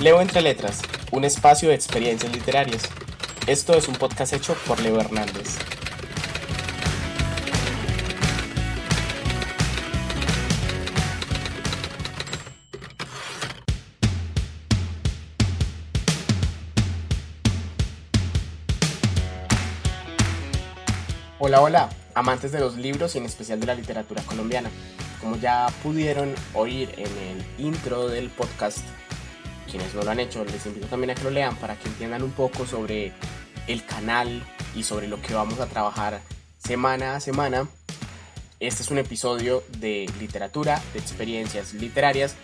Leo Entre Letras, un espacio de experiencias literarias. Esto es un podcast hecho por Leo Hernández. Hola, hola, amantes de los libros y en especial de la literatura colombiana. Como ya pudieron oír en el intro del podcast, quienes no lo han hecho, les invito también a que lo lean para que entiendan un poco sobre el canal y sobre lo que vamos a trabajar semana a semana. Este es un episodio de literatura, de experiencias literarias,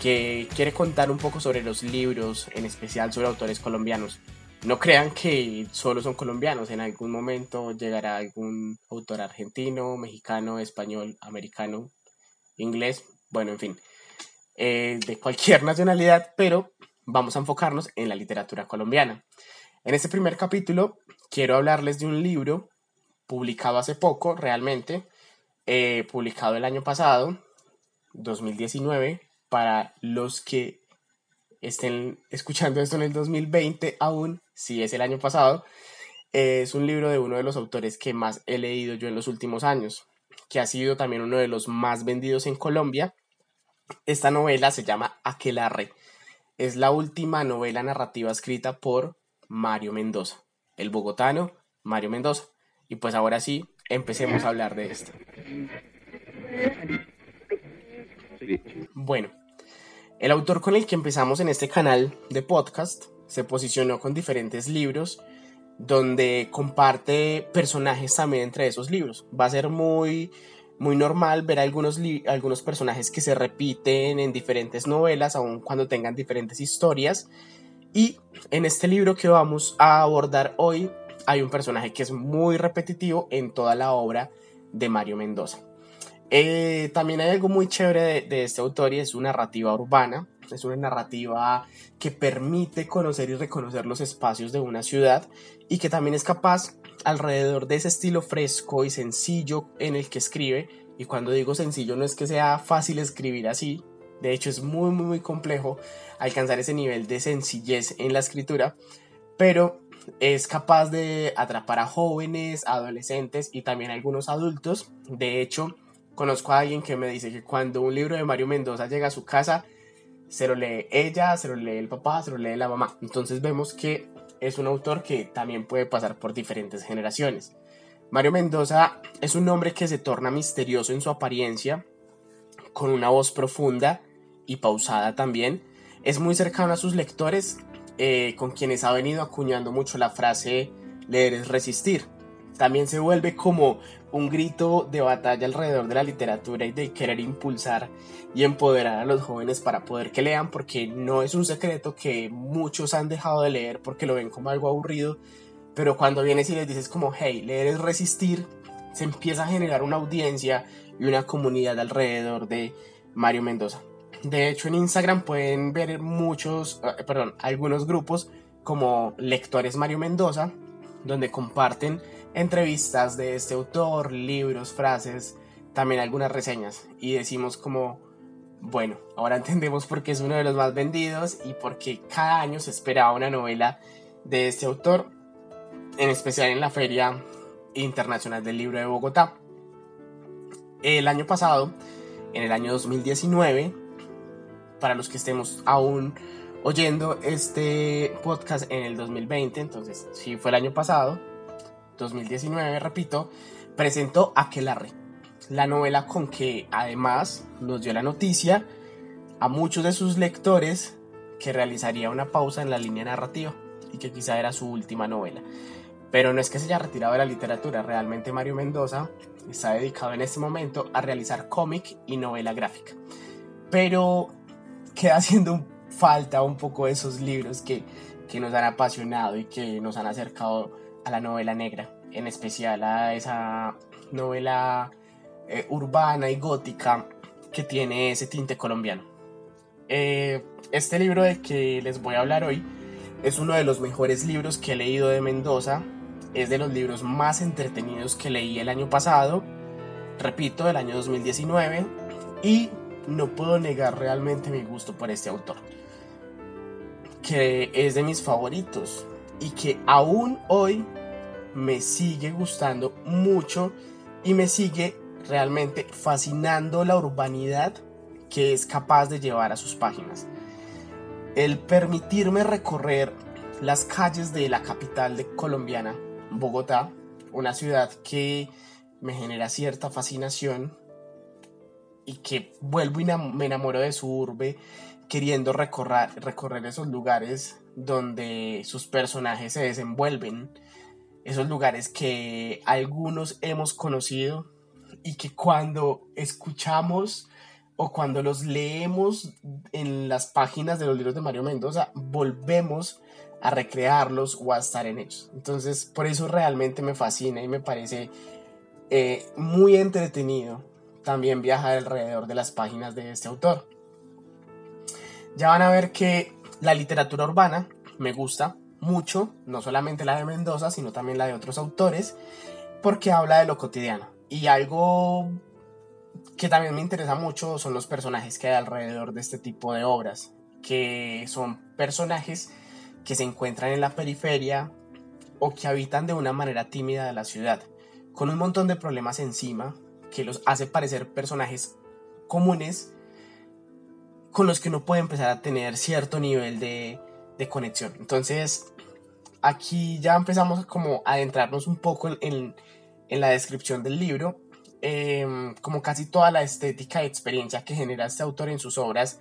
que quiere contar un poco sobre los libros, en especial sobre autores colombianos. No crean que solo son colombianos, en algún momento llegará algún autor argentino, mexicano, español, americano, inglés, bueno, en fin. Eh, de cualquier nacionalidad, pero vamos a enfocarnos en la literatura colombiana. En este primer capítulo quiero hablarles de un libro publicado hace poco, realmente, eh, publicado el año pasado, 2019, para los que estén escuchando esto en el 2020 aún, si es el año pasado, es un libro de uno de los autores que más he leído yo en los últimos años, que ha sido también uno de los más vendidos en Colombia esta novela se llama Aquelarre. Es la última novela narrativa escrita por Mario Mendoza, el bogotano Mario Mendoza. Y pues ahora sí, empecemos a hablar de esto. Bueno, el autor con el que empezamos en este canal de podcast se posicionó con diferentes libros donde comparte personajes también entre esos libros. Va a ser muy muy normal ver algunos, algunos personajes que se repiten en diferentes novelas, aun cuando tengan diferentes historias. Y en este libro que vamos a abordar hoy hay un personaje que es muy repetitivo en toda la obra de Mario Mendoza. Eh, también hay algo muy chévere de, de, este autor y es su narrativa urbana. Es una narrativa que permite conocer y reconocer los espacios de una ciudad y que también es capaz alrededor de ese estilo fresco y sencillo en el que escribe. Y cuando digo sencillo no es que sea fácil escribir así, de hecho es muy muy muy complejo alcanzar ese nivel de sencillez en la escritura, pero es capaz de atrapar a jóvenes, adolescentes y también a algunos adultos. De hecho, conozco a alguien que me dice que cuando un libro de Mario Mendoza llega a su casa, se lo lee ella, se lo lee el papá, se lo lee la mamá. Entonces vemos que es un autor que también puede pasar por diferentes generaciones. Mario Mendoza es un hombre que se torna misterioso en su apariencia, con una voz profunda y pausada también. Es muy cercano a sus lectores, eh, con quienes ha venido acuñando mucho la frase leer es resistir. También se vuelve como un grito de batalla alrededor de la literatura y de querer impulsar y empoderar a los jóvenes para poder que lean, porque no es un secreto que muchos han dejado de leer porque lo ven como algo aburrido, pero cuando vienes y les dices como, hey, leer es resistir, se empieza a generar una audiencia y una comunidad alrededor de Mario Mendoza. De hecho, en Instagram pueden ver muchos, eh, perdón, algunos grupos como Lectores Mario Mendoza, donde comparten entrevistas de este autor, libros, frases, también algunas reseñas. Y decimos como, bueno, ahora entendemos por qué es uno de los más vendidos y por qué cada año se esperaba una novela de este autor, en especial en la Feria Internacional del Libro de Bogotá. El año pasado, en el año 2019, para los que estemos aún oyendo este podcast en el 2020, entonces sí fue el año pasado, 2019, repito, presentó Aquelarre, la novela con que además nos dio la noticia a muchos de sus lectores que realizaría una pausa en la línea narrativa y que quizá era su última novela. Pero no es que se haya retirado de la literatura, realmente Mario Mendoza está dedicado en este momento a realizar cómic y novela gráfica. Pero queda haciendo falta un poco esos libros que, que nos han apasionado y que nos han acercado a la novela negra, en especial a esa novela eh, urbana y gótica que tiene ese tinte colombiano. Eh, este libro de que les voy a hablar hoy es uno de los mejores libros que he leído de Mendoza, es de los libros más entretenidos que leí el año pasado, repito, del año 2019, y no puedo negar realmente mi gusto por este autor. que es de mis favoritos y que aún hoy me sigue gustando mucho y me sigue realmente fascinando la urbanidad que es capaz de llevar a sus páginas. El permitirme recorrer las calles de la capital de colombiana, Bogotá, una ciudad que me genera cierta fascinación y que vuelvo y me enamoro de su urbe queriendo recorrer, recorrer esos lugares donde sus personajes se desenvuelven, esos lugares que algunos hemos conocido y que cuando escuchamos o cuando los leemos en las páginas de los libros de Mario Mendoza, volvemos a recrearlos o a estar en ellos. Entonces, por eso realmente me fascina y me parece eh, muy entretenido también viajar alrededor de las páginas de este autor. Ya van a ver que la literatura urbana me gusta mucho, no solamente la de Mendoza, sino también la de otros autores, porque habla de lo cotidiano. Y algo que también me interesa mucho son los personajes que hay alrededor de este tipo de obras, que son personajes que se encuentran en la periferia o que habitan de una manera tímida de la ciudad, con un montón de problemas encima que los hace parecer personajes comunes con los que uno puede empezar a tener cierto nivel de, de conexión. Entonces, aquí ya empezamos como a adentrarnos un poco en, en la descripción del libro Em, como casi toda la estética y experiencia que genera este autor en sus obras,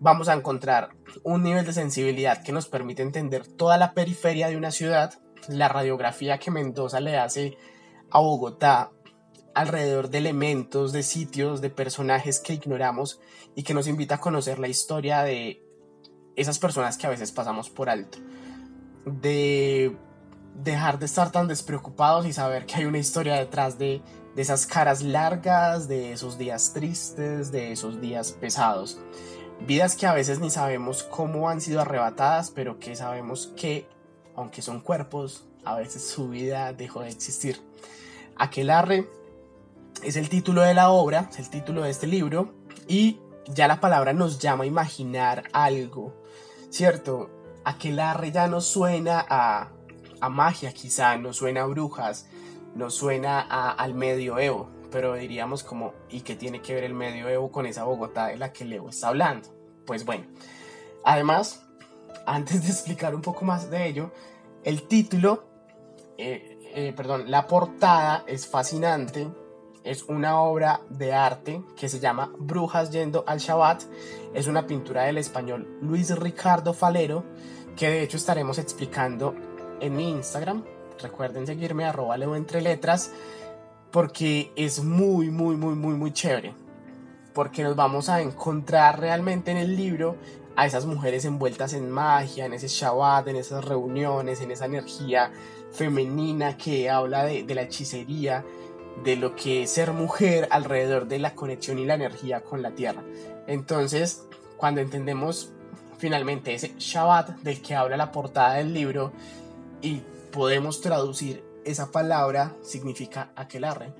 vamos a encontrar un nivel de sensibilidad que nos permite entender toda la periferia de una ciudad, la radiografía que Mendoza le hace a Bogotá alrededor de elementos, de sitios, de personajes que ignoramos y que nos invita a conocer la historia de esas personas que a veces pasamos por alto. De dejar de estar tan despreocupados y saber que hay una historia detrás de esas caras largas, de esos días tristes, de esos días pesados. Vidas que a veces ni sabemos cómo han sido arrebatadas, pero que sabemos que, aunque son cuerpos, a veces su vida dejó de existir. Aquelarre es el título de la obra, es el título de este libro, y ya la palabra nos llama a imaginar algo, ¿cierto? Aquelarre ya no suena a, a magia, quizá, no suena a brujas, nos suena al medioevo, pero diríamos como, ¿y qué tiene que ver el medioevo con esa Bogotá de la que Leo está hablando? Pues bueno, además, antes de explicar un poco más de ello, el título, eh, eh, perdón, la portada es fascinante, es una obra de arte que se llama Brujas yendo al Shabbat, es una pintura del español Luis Ricardo Falero, que de hecho estaremos explicando en mi Instagram, Recuerden seguirme, arroba leo entre letras, porque es muy, muy, muy, muy, muy chévere. Porque nos vamos a encontrar realmente en el libro a esas mujeres envueltas en magia, en ese Shabbat, en esas reuniones, en esa energía femenina que habla de, de la hechicería, de lo que es ser mujer alrededor de la conexión y la energía con la tierra. Entonces, cuando entendemos finalmente ese Shabbat del que habla la portada del libro y podemos traducir esa palabra significa aquelarre.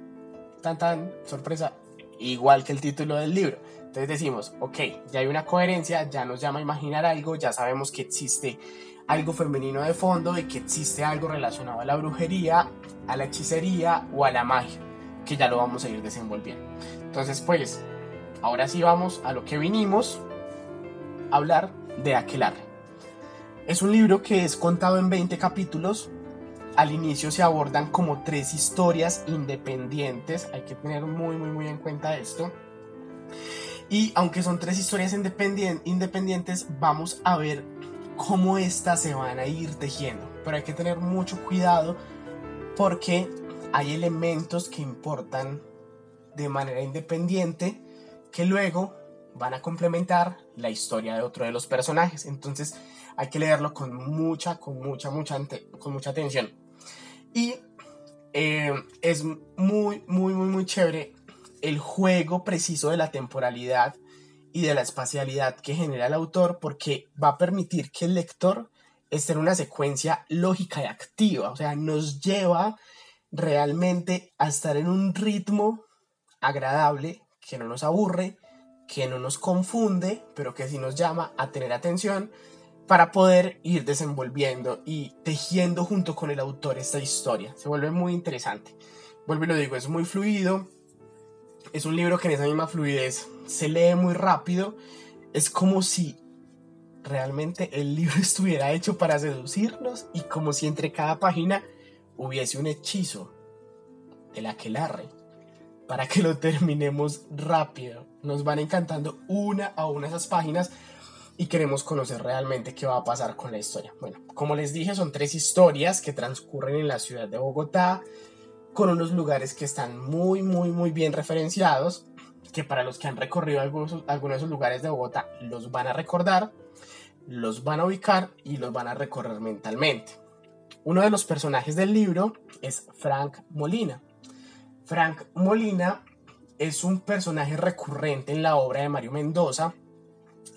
Tan tan, sorpresa, igual que el título del libro. Entonces decimos, ok, ya hay una coherencia, ya nos llama a imaginar algo, ya sabemos que existe algo femenino de fondo y que existe algo relacionado a la brujería, a la hechicería o a la magia, que ya lo vamos a ir desenvolviendo. Entonces, pues, ahora sí vamos a lo que vinimos, a hablar de aquelarre. Es un libro que es contado en 20 capítulos, al inicio se abordan como tres historias independientes, hay que tener muy muy muy en cuenta esto. Y aunque son tres historias independientes, vamos a ver cómo estas se van a ir tejiendo. Pero hay que tener mucho cuidado porque hay elementos que importan de manera independiente que luego van a complementar la historia de otro de los personajes. Entonces hay que leerlo con mucha, con mucha, mucha, con mucha atención. Y eh, es muy, muy, muy, muy chévere el juego preciso de la temporalidad y de la espacialidad que genera el autor porque va a permitir que el lector esté en una secuencia lógica y activa, o sea, nos lleva realmente a estar en un ritmo agradable, que no nos aburre, que no nos confunde, pero que sí nos llama a tener atención para poder ir desenvolviendo y tejiendo junto con el autor esta historia. Se vuelve muy interesante. Vuelvo y lo digo, es muy fluido. Es un libro que en esa misma fluidez se lee muy rápido. Es como si realmente el libro estuviera hecho para seducirnos y como si entre cada página hubiese un hechizo del aquelarre para que lo terminemos rápido. Nos van encantando una a una esas páginas y queremos conocer realmente qué va a pasar con la historia. Bueno, como les dije, son tres historias que transcurren en la ciudad de Bogotá, con unos lugares que están muy, muy, muy bien referenciados, que para los que han recorrido algunos, algunos de esos lugares de Bogotá los van a recordar, los van a ubicar y los van a recorrer mentalmente. Uno de los personajes del libro es Frank Molina. Frank Molina es un personaje recurrente en la obra de Mario Mendoza,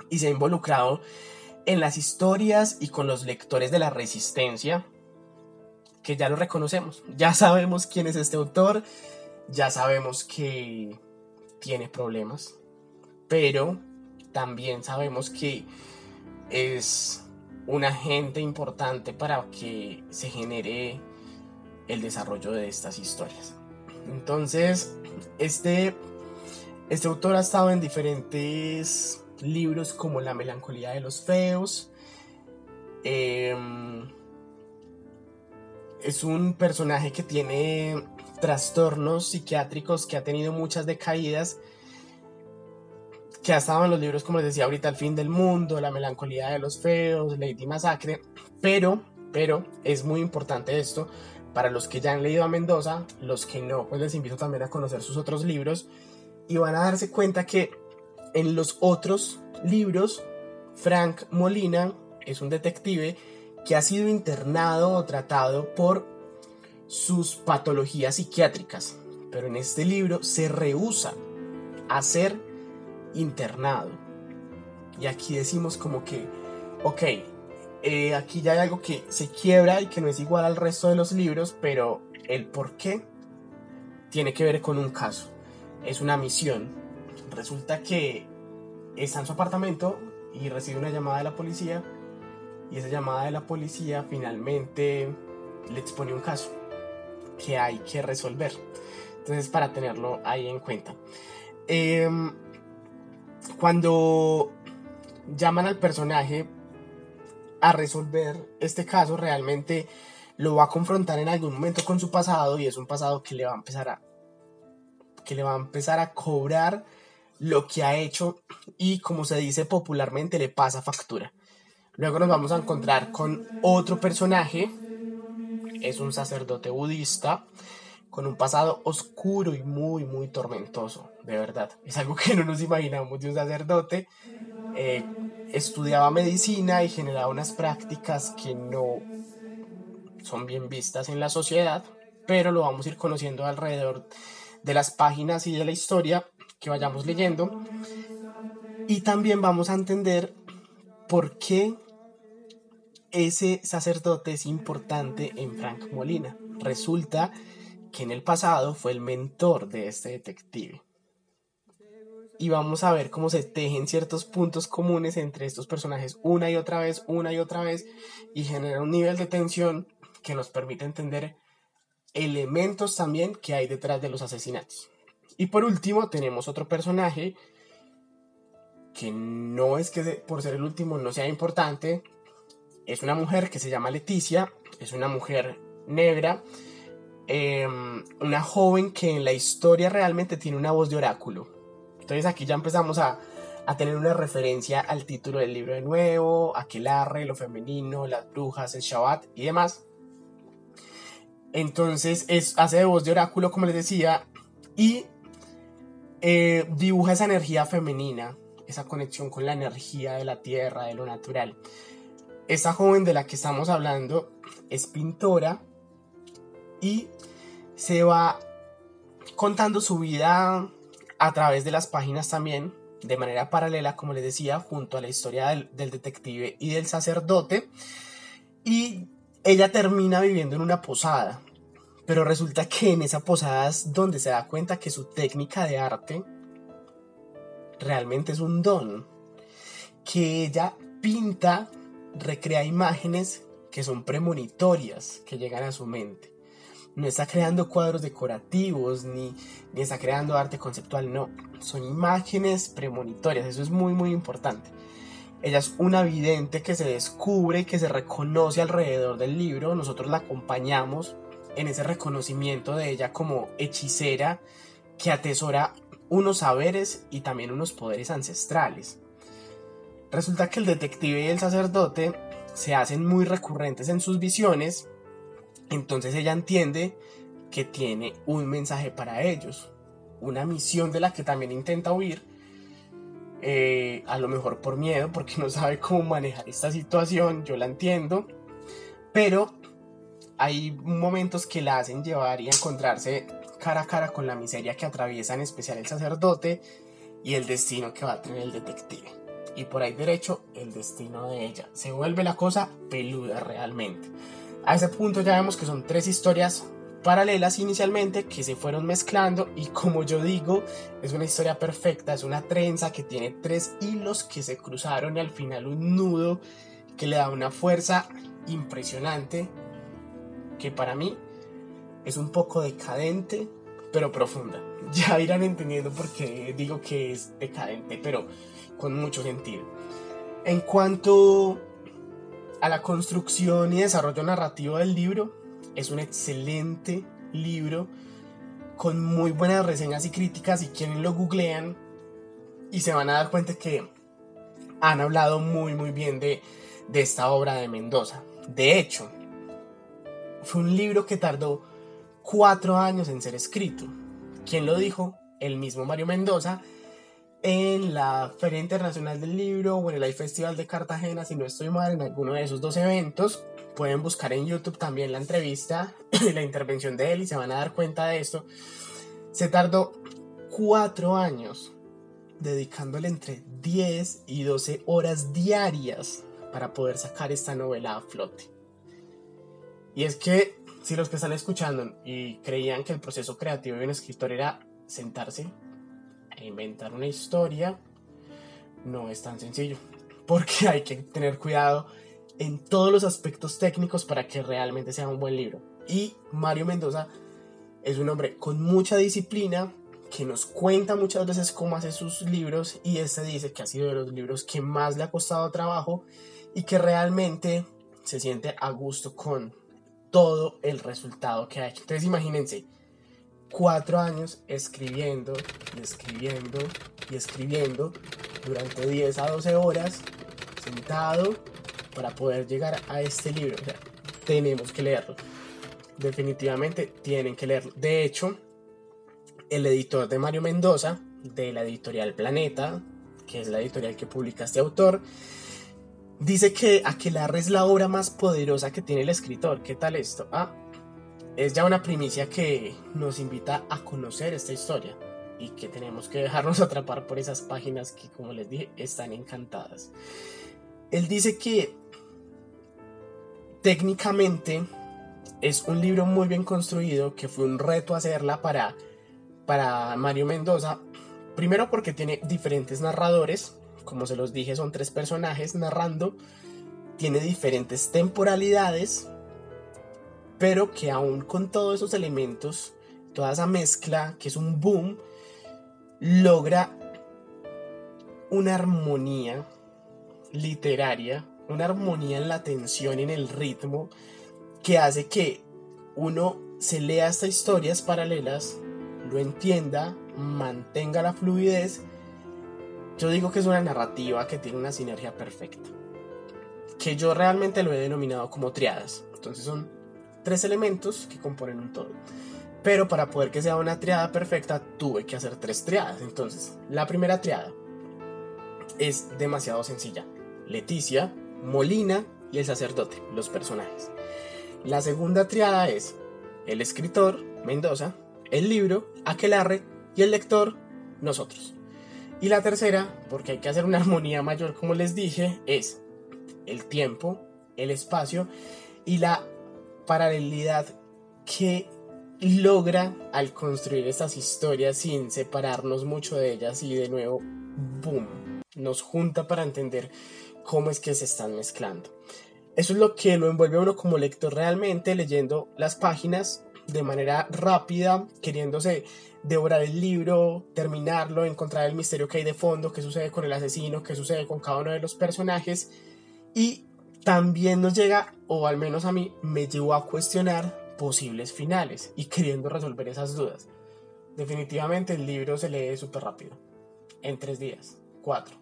y se ha involucrado en las historias y con los lectores de la resistencia, que ya lo reconocemos, ya sabemos quién es este autor, ya sabemos que tiene problemas, pero también sabemos que es un agente importante para que se genere el desarrollo de estas historias. Entonces, este, este autor ha estado en diferentes libros como La melancolía de los feos. Em, es un personaje que tiene trastornos psiquiátricos, que ha tenido muchas decaídas, que ha estado en los libros, como les decía ahorita, El fin del mundo, La melancolía de los feos, Lady Masacre, pero, pero es muy importante esto para los que ya han leído a Mendoza, los que no, pues les invito también a conocer sus otros libros y van a darse cuenta que en los otros libros, Frank Molina es un detective que ha sido internado o tratado por sus patologías psiquiátricas, pero en este libro se rehúsa a ser internado. Y aquí decimos como que, ok, eh, aquí ya hay algo que se quiebra y que no es igual al resto de los libros, pero el por qué tiene que ver con un caso, es una misión. Resulta que está en su apartamento y recibe una llamada de la policía y esa llamada de la policía finalmente le expone un caso que hay que resolver. Entonces, para tenerlo ahí en cuenta. Em, cuando llaman al personaje a resolver este caso, realmente lo va a confrontar en algún momento con su pasado y es un pasado que le va a empezar a que le va a empezar a cobrar lo que ha hecho y como se dice popularmente le pasa factura. Luego nos vamos a encontrar con otro personaje, es un sacerdote budista con un pasado oscuro y muy muy tormentoso, de verdad. Es algo que no nos imaginamos de un sacerdote. Eh, estudiaba medicina y generaba unas prácticas que no son bien vistas en la sociedad, pero lo vamos a ir conociendo alrededor de las páginas y de la historia que vayamos leyendo. Y también vamos a entender por qué ese sacerdote es importante en Frank Molina. Resulta que en el pasado fue el mentor de este detective. Y vamos a ver cómo se tejen ciertos puntos comunes entre estos personajes una y otra vez, una y otra vez, y genera un nivel de tensión que nos permite entender elementos también que hay detrás de los asesinatos. Y por último tenemos otro personaje que no es que por ser el último no sea importante. Es una mujer que se llama Leticia, es una mujer negra, em, una joven que en la historia realmente tiene una voz de oráculo. Entonces aquí ya empezamos a, a tener una referencia al título del libro de nuevo, Aquelarre, lo femenino, las brujas, el Shabbat y demás. Entonces es, hace de voz de oráculo, como les decía, y eh, dibuja esa energía femenina, esa conexión con la energía de la tierra, de lo natural. Esta joven de la que estamos hablando es pintora y se va contando su vida a través de las páginas también, de manera paralela, como les decía, junto a la historia del, detective y del sacerdote. Y ella termina viviendo en una posada, pero resulta que en esa posada es donde se da cuenta que su técnica de arte realmente es un don. Que ella pinta recrea imágenes que son premonitorias, que llegan a su mente. No está creando cuadros decorativos ni, ni está creando arte conceptual, no. Son imágenes premonitorias, eso es muy muy importante. Ella es una vidente que se descubre, que se reconoce alrededor del libro. Nosotros la acompañamos en ese reconocimiento de ella como hechicera que atesora unos saberes y también unos poderes ancestrales. Resulta que el detective y el sacerdote se hacen muy recurrentes en sus visiones, entonces ella entiende que tiene un mensaje para ellos, una misión de la que también intenta huir, eh, a lo mejor por miedo, porque no sabe cómo manejar esta situación, yo la entiendo, pero hay momentos que la hacen llevar y encontrarse cara a cara con la miseria que atraviesa en especial el sacerdote y el destino que va a tener el detective. Y por ahí derecho el destino de ella. Se vuelve la cosa peluda realmente. A ese punto ya vemos que son tres historias paralelas inicialmente que se fueron mezclando y como yo digo es una historia perfecta, es una trenza que tiene tres hilos que se cruzaron y al final un nudo que le da una fuerza impresionante que para mí es un poco decadente, pero profunda. Ya irán entendiendo por qué digo que es decadente, pero con mucho sentido. En cuanto a la construcción y desarrollo narrativo del libro, es un excelente libro con muy buenas reseñas y críticas y quienes lo googlean y se van a dar cuenta que han hablado muy muy bien de, de esta obra de Mendoza. De hecho, fue un libro que tardó cuatro años en ser escrito. ¿Quién lo dijo? El mismo Mario Mendoza en la Feria Internacional del Libro o en el Festival de Cartagena, si no estoy mal, en alguno de esos dos eventos. Pueden buscar en YouTube también la entrevista y la intervención de él y se van a dar cuenta de esto. Se tardó cuatro años dedicándole entre 10 y 12 horas diarias para poder sacar esta novela a flote. Y es que si los que están escuchando y creían que el proceso creativo de un escritor era sentarse inventar una historia, no es tan sencillo. Porque hay que tener cuidado en todos los aspectos técnicos para que realmente sea un buen libro. Y Mario Mendoza es un hombre con mucha disciplina que nos cuenta muchas veces cómo hace sus libros y este dice que ha sido de los libros que más le ha costado trabajo y que realmente se siente a gusto con todo el resultado que ha hecho. Entonces imagínense, cuatro años escribiendo y escribiendo y escribiendo durante 10 a 12 horas sentado para poder llegar a este libro. tenemos que leerlo. Definitivamente tienen que leerlo. De hecho, el editor de Mario Mendoza, de la editorial Planeta, que es la editorial que publica este autor, Dice que Aquelarre es la obra más poderosa que tiene el escritor. ¿Qué tal esto? Ah, es ya una primicia que nos invita a conocer esta historia y que tenemos que dejarnos atrapar por esas páginas que, como les dije, están encantadas. Él dice que técnicamente es un libro muy bien construido, que fue un reto hacerla para, para Mario Mendoza. Primero porque tiene diferentes narradores, como se los dije, son tres personajes narrando, tiene diferentes temporalidades, pero que aún con todos esos elementos, toda esa mezcla, que es un boom, logra una armonía literaria, una armonía en la tensión en el ritmo, que hace que uno se lea estas historias paralelas, lo entienda, mantenga la fluidez yo digo que es una narrativa que tiene una sinergia perfecta. Que yo realmente lo he denominado como triadas. Entonces son tres elementos que componen un todo. Pero para poder que sea una triada perfecta, tuve que hacer tres triadas. Entonces, la primera triada es demasiado sencilla. Leticia, Molina y el sacerdote, los personajes. La segunda triada es el escritor, Mendoza, el libro, Aquelarre y el lector, nosotros. Y la tercera, porque hay que hacer una armonía mayor, como les dije, es el tiempo, el espacio y la paralelidad que logra al construir estas historias sin separarnos mucho de ellas y de nuevo, boom, nos junta para entender cómo es que se están mezclando. Eso es lo que lo envuelve a uno como lector realmente leyendo las páginas de manera rápida, queriéndose devorar el libro, terminarlo, encontrar el misterio que hay de fondo, qué sucede con el asesino, qué sucede con cada uno de los personajes. Y también nos llega, o al menos a mí, me llevó a cuestionar posibles finales y queriendo resolver esas dudas. Definitivamente el libro se lee súper rápido, en tres días, cuatro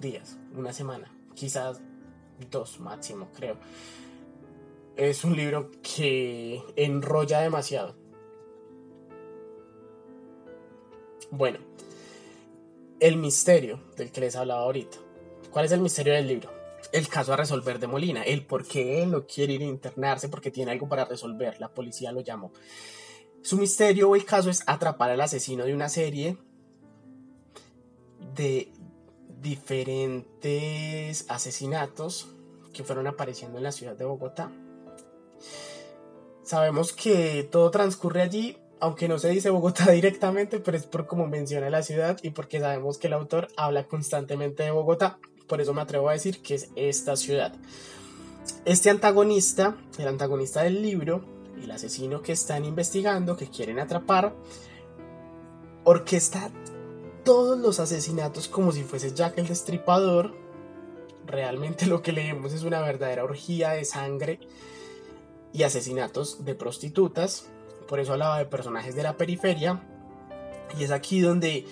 días, una semana, quizás dos máximo, creo. Es un libro que enrolla demasiado. Bueno, el misterio del que les hablaba ahorita. ¿Cuál es el misterio del libro? El caso a resolver de Molina, el por qué él no quiere ir a internarse porque tiene algo para resolver, la policía lo llamó. Su misterio o el caso es atrapar al asesino de una serie de diferentes asesinatos que fueron apareciendo en la ciudad de Bogotá. Sabemos que todo transcurre allí, aunque no se dice Bogotá directamente, pero es por cómo menciona la ciudad y porque sabemos que el autor habla constantemente de Bogotá. Por eso me atrevo a decir que es esta ciudad. Este antagonista, el antagonista del libro, el asesino que están investigando, que quieren atrapar, orquesta todos los asesinatos como si fuese Jack el Destripador. Realmente lo que leemos es una verdadera orgía de sangre y asesinatos de prostitutas. Por eso hablaba de personajes de la periferia. Y es aquí donde,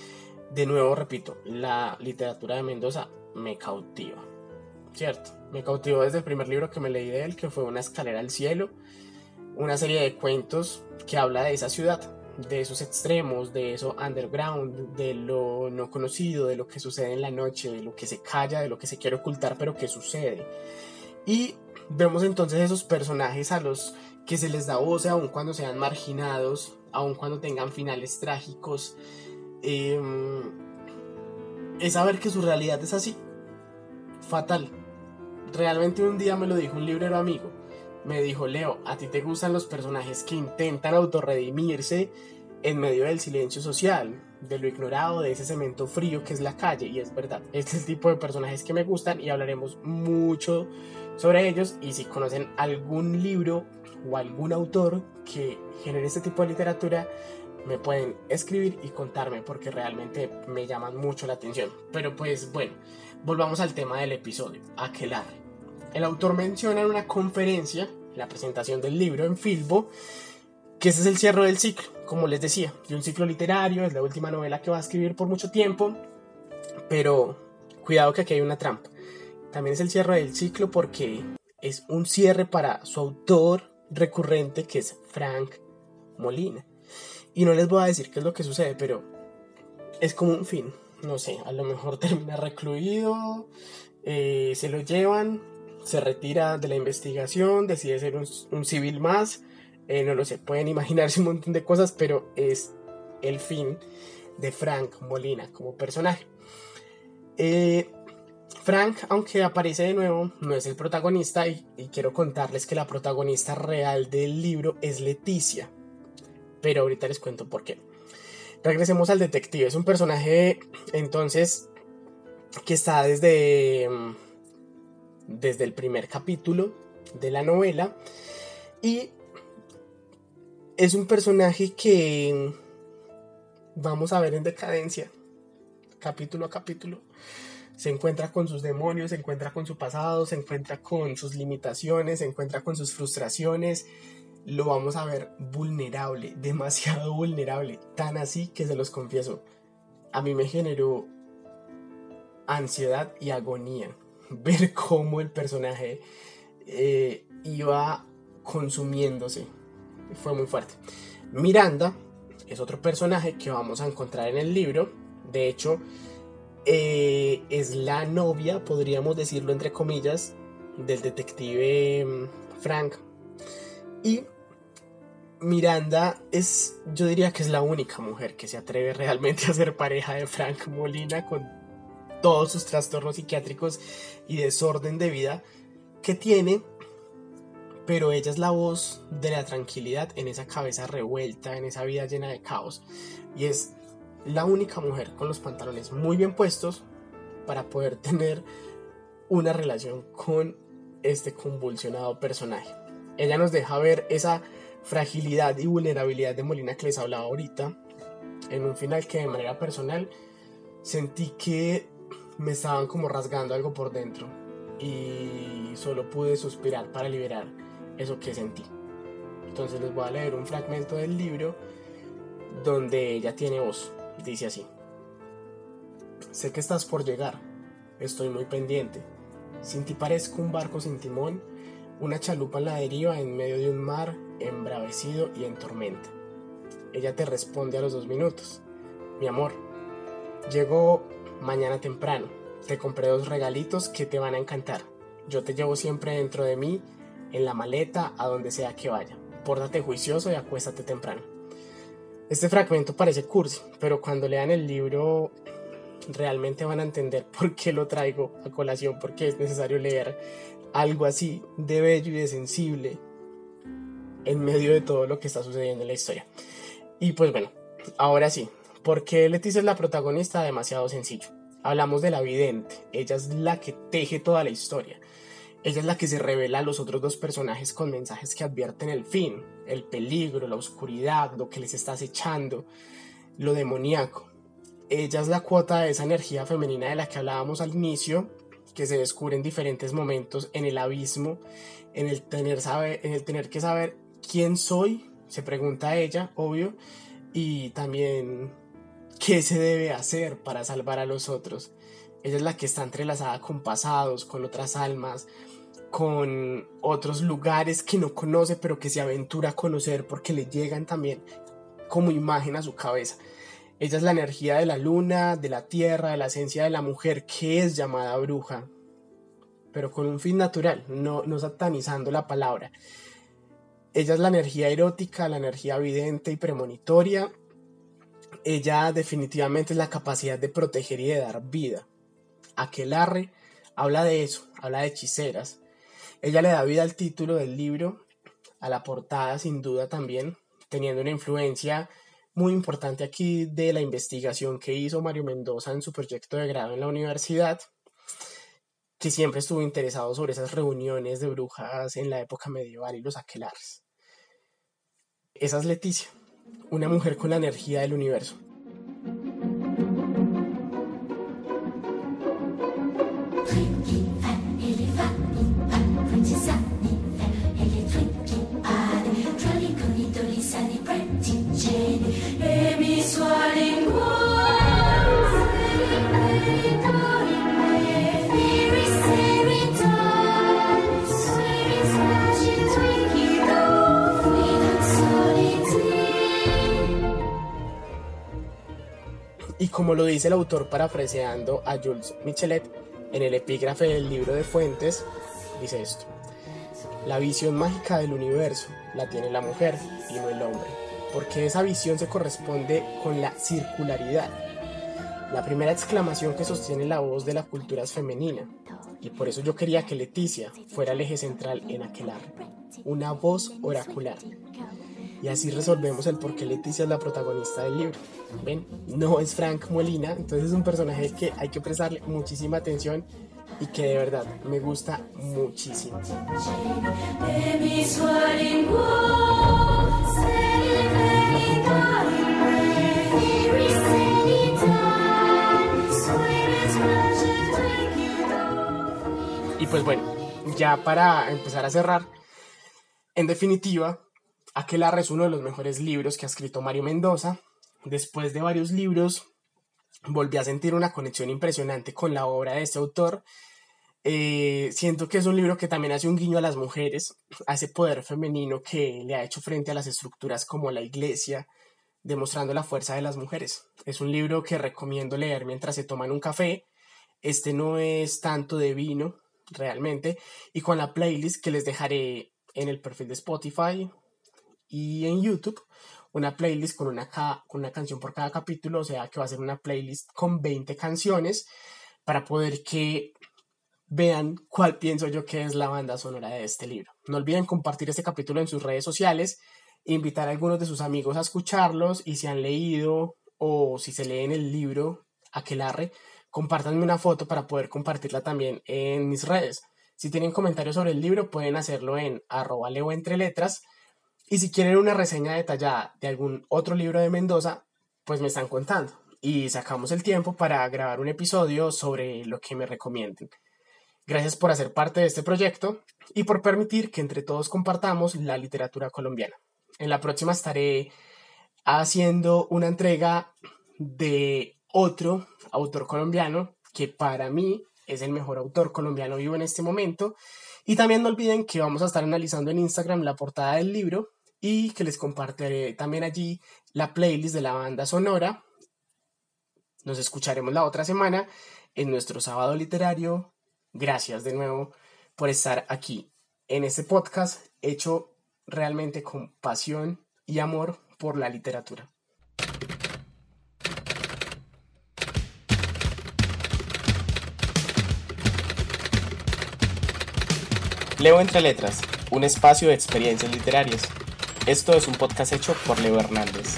de nuevo repito, la literatura de Mendoza me cautiva. ¿Cierto? Me cautivó desde el primer libro que me leí de él, que fue Una escalera al cielo. Una serie de cuentos que habla de esa ciudad de esos extremos, de eso underground, de lo no conocido, de lo que sucede en la noche, de lo que se calla, de lo que se quiere ocultar, pero que sucede. Y vemos entonces esos personajes a los que se les da voz aun cuando sean marginados, aun cuando tengan finales trágicos. Em, es saber que su realidad es así, fatal. Realmente un día me lo dijo un librero amigo me dijo, Leo, ¿a ti te gustan los personajes que intentan autorredimirse en medio del silencio social, de lo ignorado, de ese cemento frío que es la calle? Y es verdad, este es el tipo de personajes que me gustan y hablaremos mucho sobre ellos. Y si conocen algún libro o algún autor que genere este tipo de literatura, me pueden escribir y contarme porque realmente me llaman mucho la atención. Pero pues bueno, volvamos al tema del episodio, aquelarre. El autor menciona en una conferencia, la presentación del libro en Filbo, que ese es el cierre del ciclo, como les decía, de un ciclo literario, es la última novela que va a escribir por mucho tiempo, pero cuidado que aquí hay una trampa. También es el cierre del ciclo porque es un cierre para su autor recurrente que es Frank Molina. Y no les voy a decir qué es lo que sucede, pero es como un fin. No sé, a lo mejor termina recluido, eh, se lo llevan, se retira de la investigación, decide ser un, civil más, eh, no lo sé, pueden imaginarse un montón de cosas, pero es el fin de Frank Molina como personaje. Eh, Frank, aunque aparece de nuevo, no es el protagonista y, quiero contarles que la protagonista real del libro es Leticia, pero ahorita les cuento por qué. Regresemos al detective, es un personaje entonces que está desde desde el primer capítulo de la novela. Y es un personaje que vamos a ver en decadencia capítulo a capítulo. Se encuentra con sus demonios, se encuentra con su pasado, se encuentra con sus limitaciones, se encuentra con sus frustraciones. Lo vamos a ver vulnerable, demasiado vulnerable, tan así que se los confieso. A mí me generó ansiedad y agonía ver cómo el personaje eh, iba consumiéndose. Fue muy fuerte. Miranda es otro personaje que vamos a encontrar en el libro. De hecho, eh, es la novia, podríamos decirlo entre comillas, del detective mm, Frank. Y Miranda es, yo diría que es la única mujer que se atreve realmente a ser pareja de Frank Molina con todos sus trastornos psiquiátricos y desorden de vida que tiene, pero ella es la voz de la tranquilidad en esa cabeza revuelta, en esa vida llena de caos. Y es la única mujer con los pantalones muy bien puestos para poder tener una relación con este convulsionado personaje. Ella nos deja ver esa fragilidad y vulnerabilidad de Molina que les hablaba ahorita, en un final que de manera personal sentí que me estaban como rasgando algo por dentro y solo pude suspirar para liberar eso que sentí. Entonces les voy a leer un fragmento del libro donde ella tiene voz. Dice así. Sé que estás por llegar. Estoy muy pendiente. Sin ti parezco un barco sin timón, una chalupa en la deriva en medio de un mar embravecido y en tormenta. Ella te responde a los dos minutos. Mi amor, llego mañana temprano. Te compré dos regalitos que te van a encantar. Yo te llevo siempre dentro de mí, en la maleta, a donde sea que vaya. Pórtate juicioso y acuéstate temprano. Este fragmento parece cursi, pero cuando lean el libro realmente van a entender por qué lo traigo a colación, porque es necesario leer algo así de bello y de sensible en medio de todo lo que está sucediendo en la historia. Y pues bueno, ahora sí, ¿por qué Leticia es la protagonista? Demasiado sencillo. Hablamos de la vidente, ella es la que teje toda la historia. Ella es la que se revela a los otros dos personajes con mensajes que advierten el fin, el peligro, la oscuridad, lo que les está acechando, lo demoníaco. Ella es la cuota de esa energía femenina de la que hablábamos al inicio, que se descubre en diferentes momentos en el abismo, en el tener, saber, en el tener que saber quién soy, se pregunta ella, obvio, y también qué se debe hacer para salvar a los otros. Ella es la que está entrelazada con pasados, con otras almas, con otros lugares que no conoce, pero que se aventura a conocer porque le llegan también como imagen a su cabeza. Ella es la energía de la luna, de la tierra, de la esencia de la mujer que es llamada bruja, pero con un fin natural, no, no satanizando la palabra. Ella es la energía erótica, la energía evidente y premonitoria. Ella definitivamente es la capacidad de proteger y de dar vida. Aquelarre habla de eso, habla de hechiceras, ella le da vida al título del libro, a la portada sin duda también, teniendo una influencia muy importante aquí de la investigación que hizo Mario Mendoza en su proyecto de grado en la universidad, que siempre estuvo interesado sobre esas reuniones de brujas en la época medieval y los aquelares. Esa es Leticia, una mujer con la energía del universo. Como lo dice el autor parafraseando a Jules Michelet en el epígrafe del libro de Fuentes, dice esto. La visión mágica del universo la tiene la mujer y no el hombre, porque esa visión se corresponde con la circularidad. La primera exclamación que sostiene la voz de la cultura es femenina, y por eso yo quería que Leticia fuera el eje central en aquel arte, una voz oracular, y así resolvemos el por qué Leticia es la protagonista del libro. Ven, no es Frank Molina, entonces es un personaje que hay que prestarle muchísima atención y que de verdad me gusta muchísimo. Y pues bueno, ya para empezar a cerrar, en definitiva, Aquelarre es uno de los mejores libros que ha escrito Mario Mendoza. Después de varios libros, volví a sentir una conexión impresionante con la obra de este autor. Eh, siento que es un libro que también hace un guiño a las mujeres, a ese poder femenino que le ha hecho frente a las estructuras como la iglesia, demostrando la fuerza de las mujeres. Es un libro que recomiendo leer mientras se toman un café. Este no es tanto de vino, realmente, y con la playlist que les dejaré en el perfil de Spotify y en YouTube una playlist con una, con una canción por cada capítulo, o sea que va a ser una playlist con 20 canciones para poder que vean cuál pienso yo que es la banda sonora de este libro. No olviden compartir este capítulo en sus redes sociales, invitar a algunos de sus amigos a escucharlos y si han leído o si se leen el libro Aquelarre, compártanme una foto para poder compartirla también en mis redes. Si tienen comentarios sobre el libro, pueden hacerlo en arroba leo entre letras. Y si quieren una reseña detallada de algún otro libro de Mendoza, pues me están contando. Y sacamos el tiempo para grabar un episodio sobre lo que me recomienden. Gracias por hacer parte de este proyecto y por permitir que entre todos compartamos la literatura colombiana. En la próxima estaré haciendo una entrega de otro autor colombiano que para mí es el mejor autor colombiano vivo en este momento. Y también no olviden que vamos a estar analizando en Instagram la portada del libro y que les compartiré también allí la playlist de la banda sonora. Nos escucharemos la otra semana en nuestro sábado literario Gracias de nuevo por estar aquí en este podcast hecho realmente con pasión y amor por la literatura. Leo entre letras, un espacio de experiencias literarias. Esto es un podcast hecho por Leo Hernández.